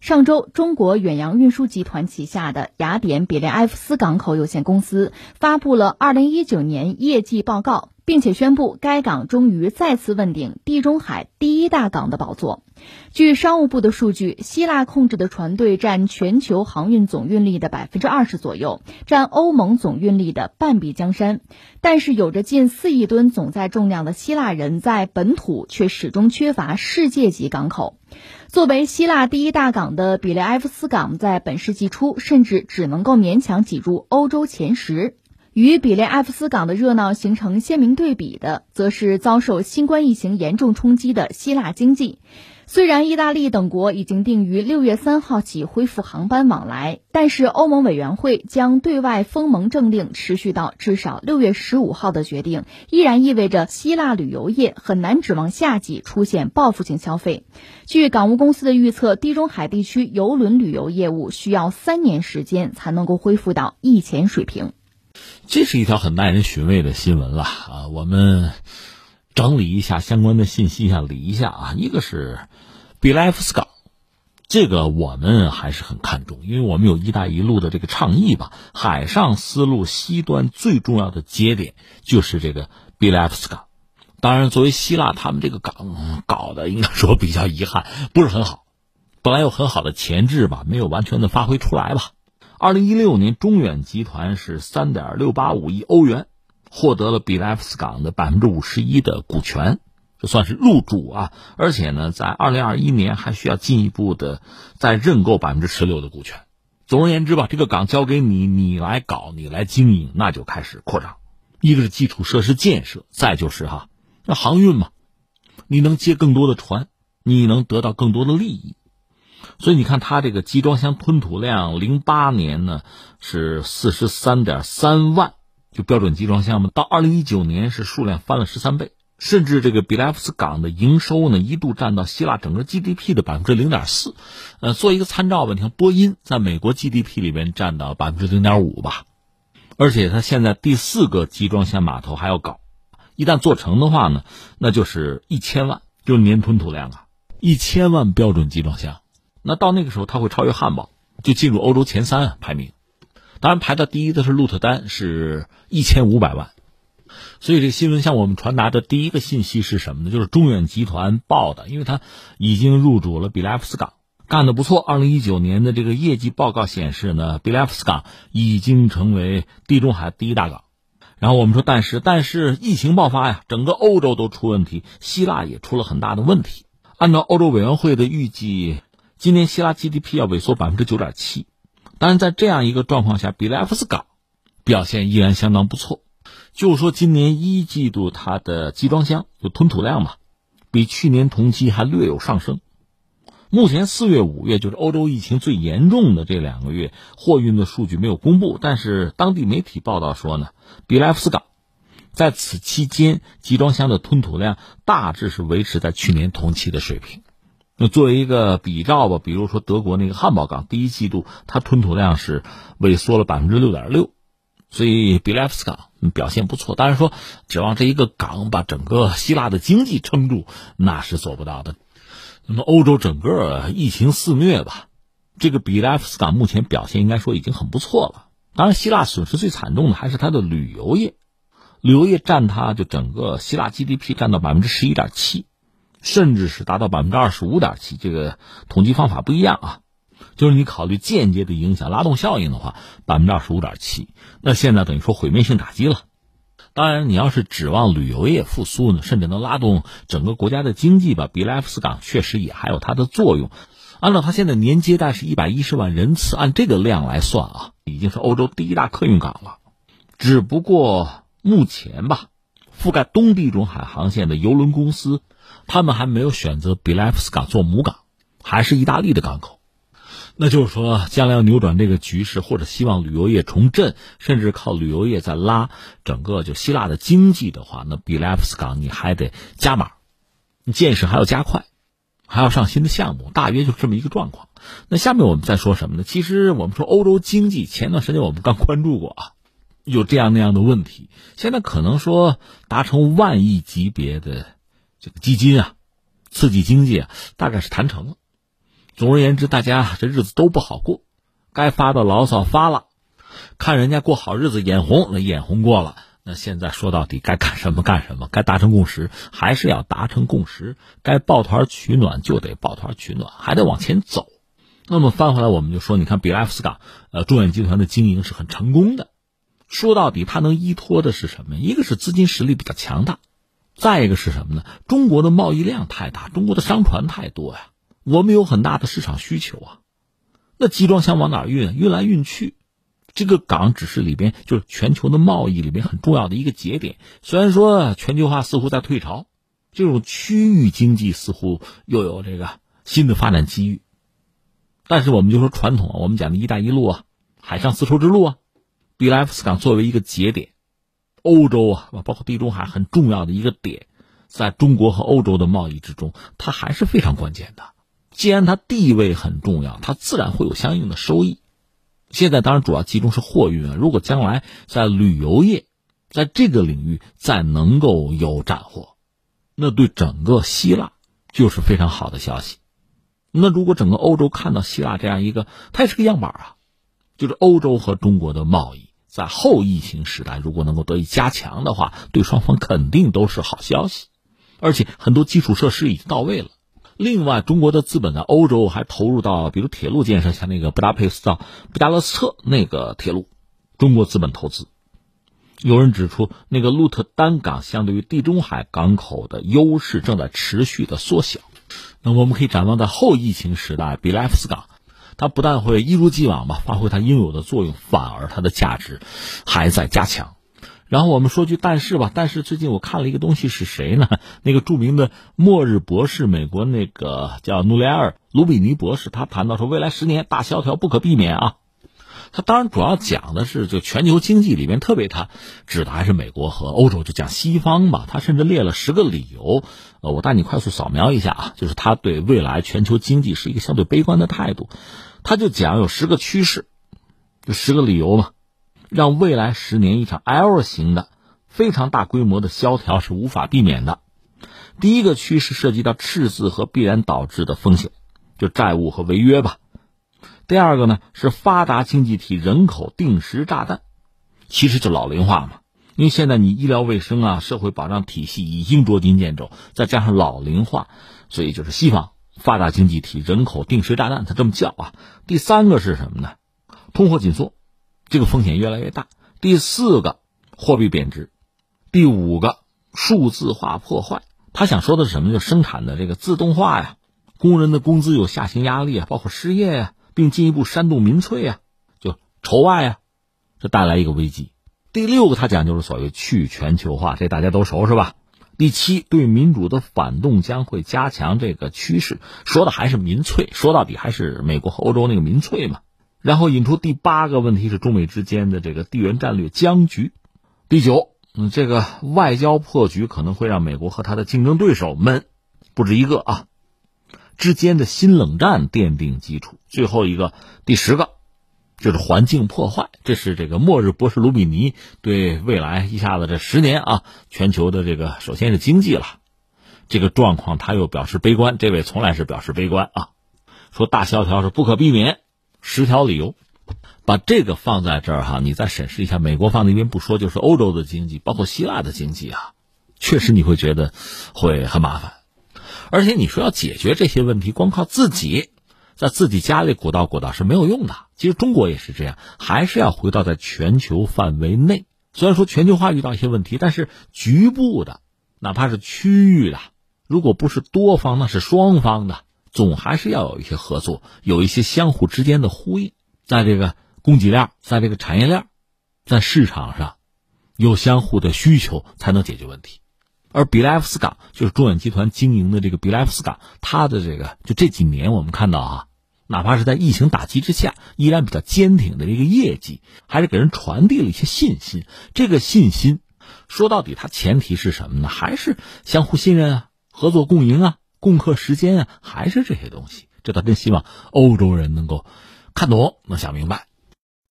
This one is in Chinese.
上周，中国远洋运输集团旗下的雅典比雷埃夫斯港口有限公司发布了2019年业绩报告，并且宣布该港终于再次问鼎地中海第一大港的宝座。据商务部的数据，希腊控制的船队占全球航运总运力的百分之二十左右，占欧盟总运力的半壁江山。但是，有着近四亿吨总载重量的希腊人在本土却始终缺乏世界级港口。作为希腊第一大港的比雷埃夫斯港，在本世纪初甚至只能够勉强挤入欧洲前十。与比雷埃夫斯港的热闹形成鲜明对比的，则是遭受新冠疫情严重冲击的希腊经济。虽然意大利等国已经定于六月三号起恢复航班往来，但是欧盟委员会将对外封蒙政令持续到至少六月十五号的决定，依然意味着希腊旅游业很难指望夏季出现报复性消费。据港务公司的预测，地中海地区邮轮旅游业务需要三年时间才能够恢复到疫前水平。这是一条很耐人寻味的新闻了啊！我们。整理一下相关的信息，一下理一下啊。一个是比莱夫斯港，这个我们还是很看重，因为我们有一带一路的这个倡议吧。海上丝路西端最重要的节点就是这个比莱夫斯港。当然，作为希腊，他们这个港搞的应该说比较遗憾，不是很好。本来有很好的潜质吧，没有完全的发挥出来吧。二零一六年，中远集团是三点六八五亿欧元。获得了比莱夫斯港的百分之五十一的股权，这算是入主啊！而且呢，在二零二一年还需要进一步的再认购百分之十六的股权。总而言之吧，这个港交给你，你来搞，你来经营，那就开始扩张。一个是基础设施建设，再就是哈，那航运嘛，你能接更多的船，你能得到更多的利益。所以你看，它这个集装箱吞吐量，零八年呢是四十三点三万。就标准集装箱嘛，到二零一九年是数量翻了十三倍，甚至这个比莱夫斯港的营收呢一度占到希腊整个 GDP 的百分之零点四，呃，做一个参照吧，你看波音在美国 GDP 里边占到百分之零点五吧，而且它现在第四个集装箱码头还要搞，一旦做成的话呢，那就是一千万，就是年吞吐量啊，一千万标准集装箱，那到那个时候它会超越汉堡，就进入欧洲前三排名。当然，排到第一的是鹿特丹，是一千五百万。所以，这新闻向我们传达的第一个信息是什么呢？就是中远集团报的，因为它已经入主了比莱夫斯港，干得不错。二零一九年的这个业绩报告显示呢，比莱夫斯港已经成为地中海第一大港。然后我们说，但是，但是疫情爆发呀，整个欧洲都出问题，希腊也出了很大的问题。按照欧洲委员会的预计，今年希腊 GDP 要萎缩百分之九点七。但是在这样一个状况下，比莱夫斯港表现依然相当不错。就是说今年一季度它的集装箱就吞吐量嘛，比去年同期还略有上升。目前四月、五月就是欧洲疫情最严重的这两个月，货运的数据没有公布，但是当地媒体报道说呢，比莱夫斯港在此期间集装箱的吞吐量大致是维持在去年同期的水平。那作为一个比照吧，比如说德国那个汉堡港，第一季度它吞吐量是萎缩了百分之六点六，所以比莱夫斯港表现不错。当然说指望这一个港把整个希腊的经济撑住，那是做不到的。那么欧洲整个疫情肆虐吧，这个比莱夫斯港目前表现应该说已经很不错了。当然，希腊损失最惨重的还是它的旅游业，旅游业占它就整个希腊 GDP 占到百分之十一点七。甚至是达到百分之二十五点七，这个统计方法不一样啊。就是你考虑间接的影响、拉动效应的话，百分之二十五点七，那现在等于说毁灭性打击了。当然，你要是指望旅游业复苏呢，甚至能拉动整个国家的经济吧，比莱夫斯港确实也还有它的作用。按照它现在年接待是一百一十万人次，按这个量来算啊，已经是欧洲第一大客运港了。只不过目前吧，覆盖东地中海航线的邮轮公司。他们还没有选择比莱夫斯港做母港，还是意大利的港口。那就是说，将来要扭转这个局势，或者希望旅游业重振，甚至靠旅游业在拉整个就希腊的经济的话，那比莱夫斯港你还得加码，你建设还要加快，还要上新的项目，大约就这么一个状况。那下面我们再说什么呢？其实我们说欧洲经济，前段时间我们刚关注过啊，有这样那样的问题，现在可能说达成万亿级别的。这个基金啊，刺激经济啊，大概是谈成了。总而言之，大家这日子都不好过，该发的牢骚发了，看人家过好日子眼红，那眼红过了。那现在说到底，该干什么干什么，该达成共识还是要达成共识，该抱团取暖就得抱团取暖，还得往前走。那么翻回来，我们就说，你看比莱夫斯港，呃，中远集团的经营是很成功的。说到底，它能依托的是什么？一个是资金实力比较强大，再一个是什么呢？中国的贸易量太大，中国的商船太多呀，我们有很大的市场需求啊。那集装箱往哪运？运来运去。这个港只是里边就是全球的贸易里边很重要的一个节点。虽然说全球化似乎在退潮，这种区域经济似乎又有这个新的发展机遇，但是我们就说传统，我们讲的一带一路啊，海上丝绸之路啊，比莱夫斯港作为一个节点，欧洲啊，包括地中海很重要的一个点，在中国和欧洲的贸易之中，它还是非常关键的。既然它地位很重要，它自然会有相应的收益。现在当然主要集中是货运啊，如果将来在旅游业，在这个领域再能够有斩获，那对整个希腊就是非常好的消息。那如果整个欧洲看到希腊这样一个，它也是个样板啊，就是欧洲和中国的贸易在后疫情时代如果能够得以加强的话，对双方肯定都是好消息，而且很多基础设施已经到位了。另外，中国的资本在欧洲还投入到，比如铁路建设，像那个布达佩斯到布加勒斯特那个铁路，中国资本投资。有人指出，那个鹿特丹港相对于地中海港口的优势正在持续的缩小。那我们可以展望在后疫情时代，比莱福斯港，它不但会一如既往吧发挥它应有的作用，反而它的价值还在加强。然后我们说句但是吧，但是最近我看了一个东西是谁呢？那个著名的末日博士，美国那个叫努雷尔·卢比尼博士，他谈到说，未来十年大萧条不可避免啊。他当然主要讲的是就全球经济里面，特别他指的还是美国和欧洲，就讲西方吧。他甚至列了十个理由，呃，我带你快速扫描一下啊，就是他对未来全球经济是一个相对悲观的态度。他就讲有十个趋势，就十个理由嘛。让未来十年一场 L 型的非常大规模的萧条是无法避免的。第一个趋势涉及到赤字和必然导致的风险，就债务和违约吧。第二个呢是发达经济体人口定时炸弹，其实就老龄化嘛。因为现在你医疗卫生啊、社会保障体系已经捉襟见肘，再加上老龄化，所以就是西方发达经济体人口定时炸弹，它这么叫啊。第三个是什么呢？通货紧缩。这个风险越来越大。第四个，货币贬值；第五个，数字化破坏。他想说的是什么？就生产的这个自动化呀，工人的工资有下行压力啊，包括失业呀，并进一步煽动民粹啊，就仇外啊，这带来一个危机。第六个，他讲就是所谓去全球化，这大家都熟是吧？第七，对民主的反动将会加强这个趋势，说的还是民粹，说到底还是美国和欧洲那个民粹嘛。然后引出第八个问题是中美之间的这个地缘战略僵局，第九，嗯，这个外交破局可能会让美国和他的竞争对手们不止一个啊之间的新冷战奠定基础。最后一个第十个就是环境破坏，这是这个末日博士卢比尼对未来一下子这十年啊全球的这个首先是经济了这个状况，他又表示悲观。这位从来是表示悲观啊，说大萧条是不可避免。十条理由，把这个放在这儿哈，你再审视一下美国放那边不说，就是欧洲的经济，包括希腊的经济啊，确实你会觉得会很麻烦。而且你说要解决这些问题，光靠自己在自己家里鼓捣鼓捣是没有用的。其实中国也是这样，还是要回到在全球范围内。虽然说全球化遇到一些问题，但是局部的，哪怕是区域的，如果不是多方，那是双方的。总还是要有一些合作，有一些相互之间的呼应，在这个供给链，在这个产业链，在市场上有相互的需求，才能解决问题。而比莱夫斯港就是中远集团经营的这个比莱夫斯港，它的这个就这几年我们看到啊，哪怕是在疫情打击之下，依然比较坚挺的这个业绩，还是给人传递了一些信心。这个信心说到底，它前提是什么呢？还是相互信任啊，合作共赢啊。共克时间啊，还是这些东西，这倒真希望欧洲人能够看懂，能想明白。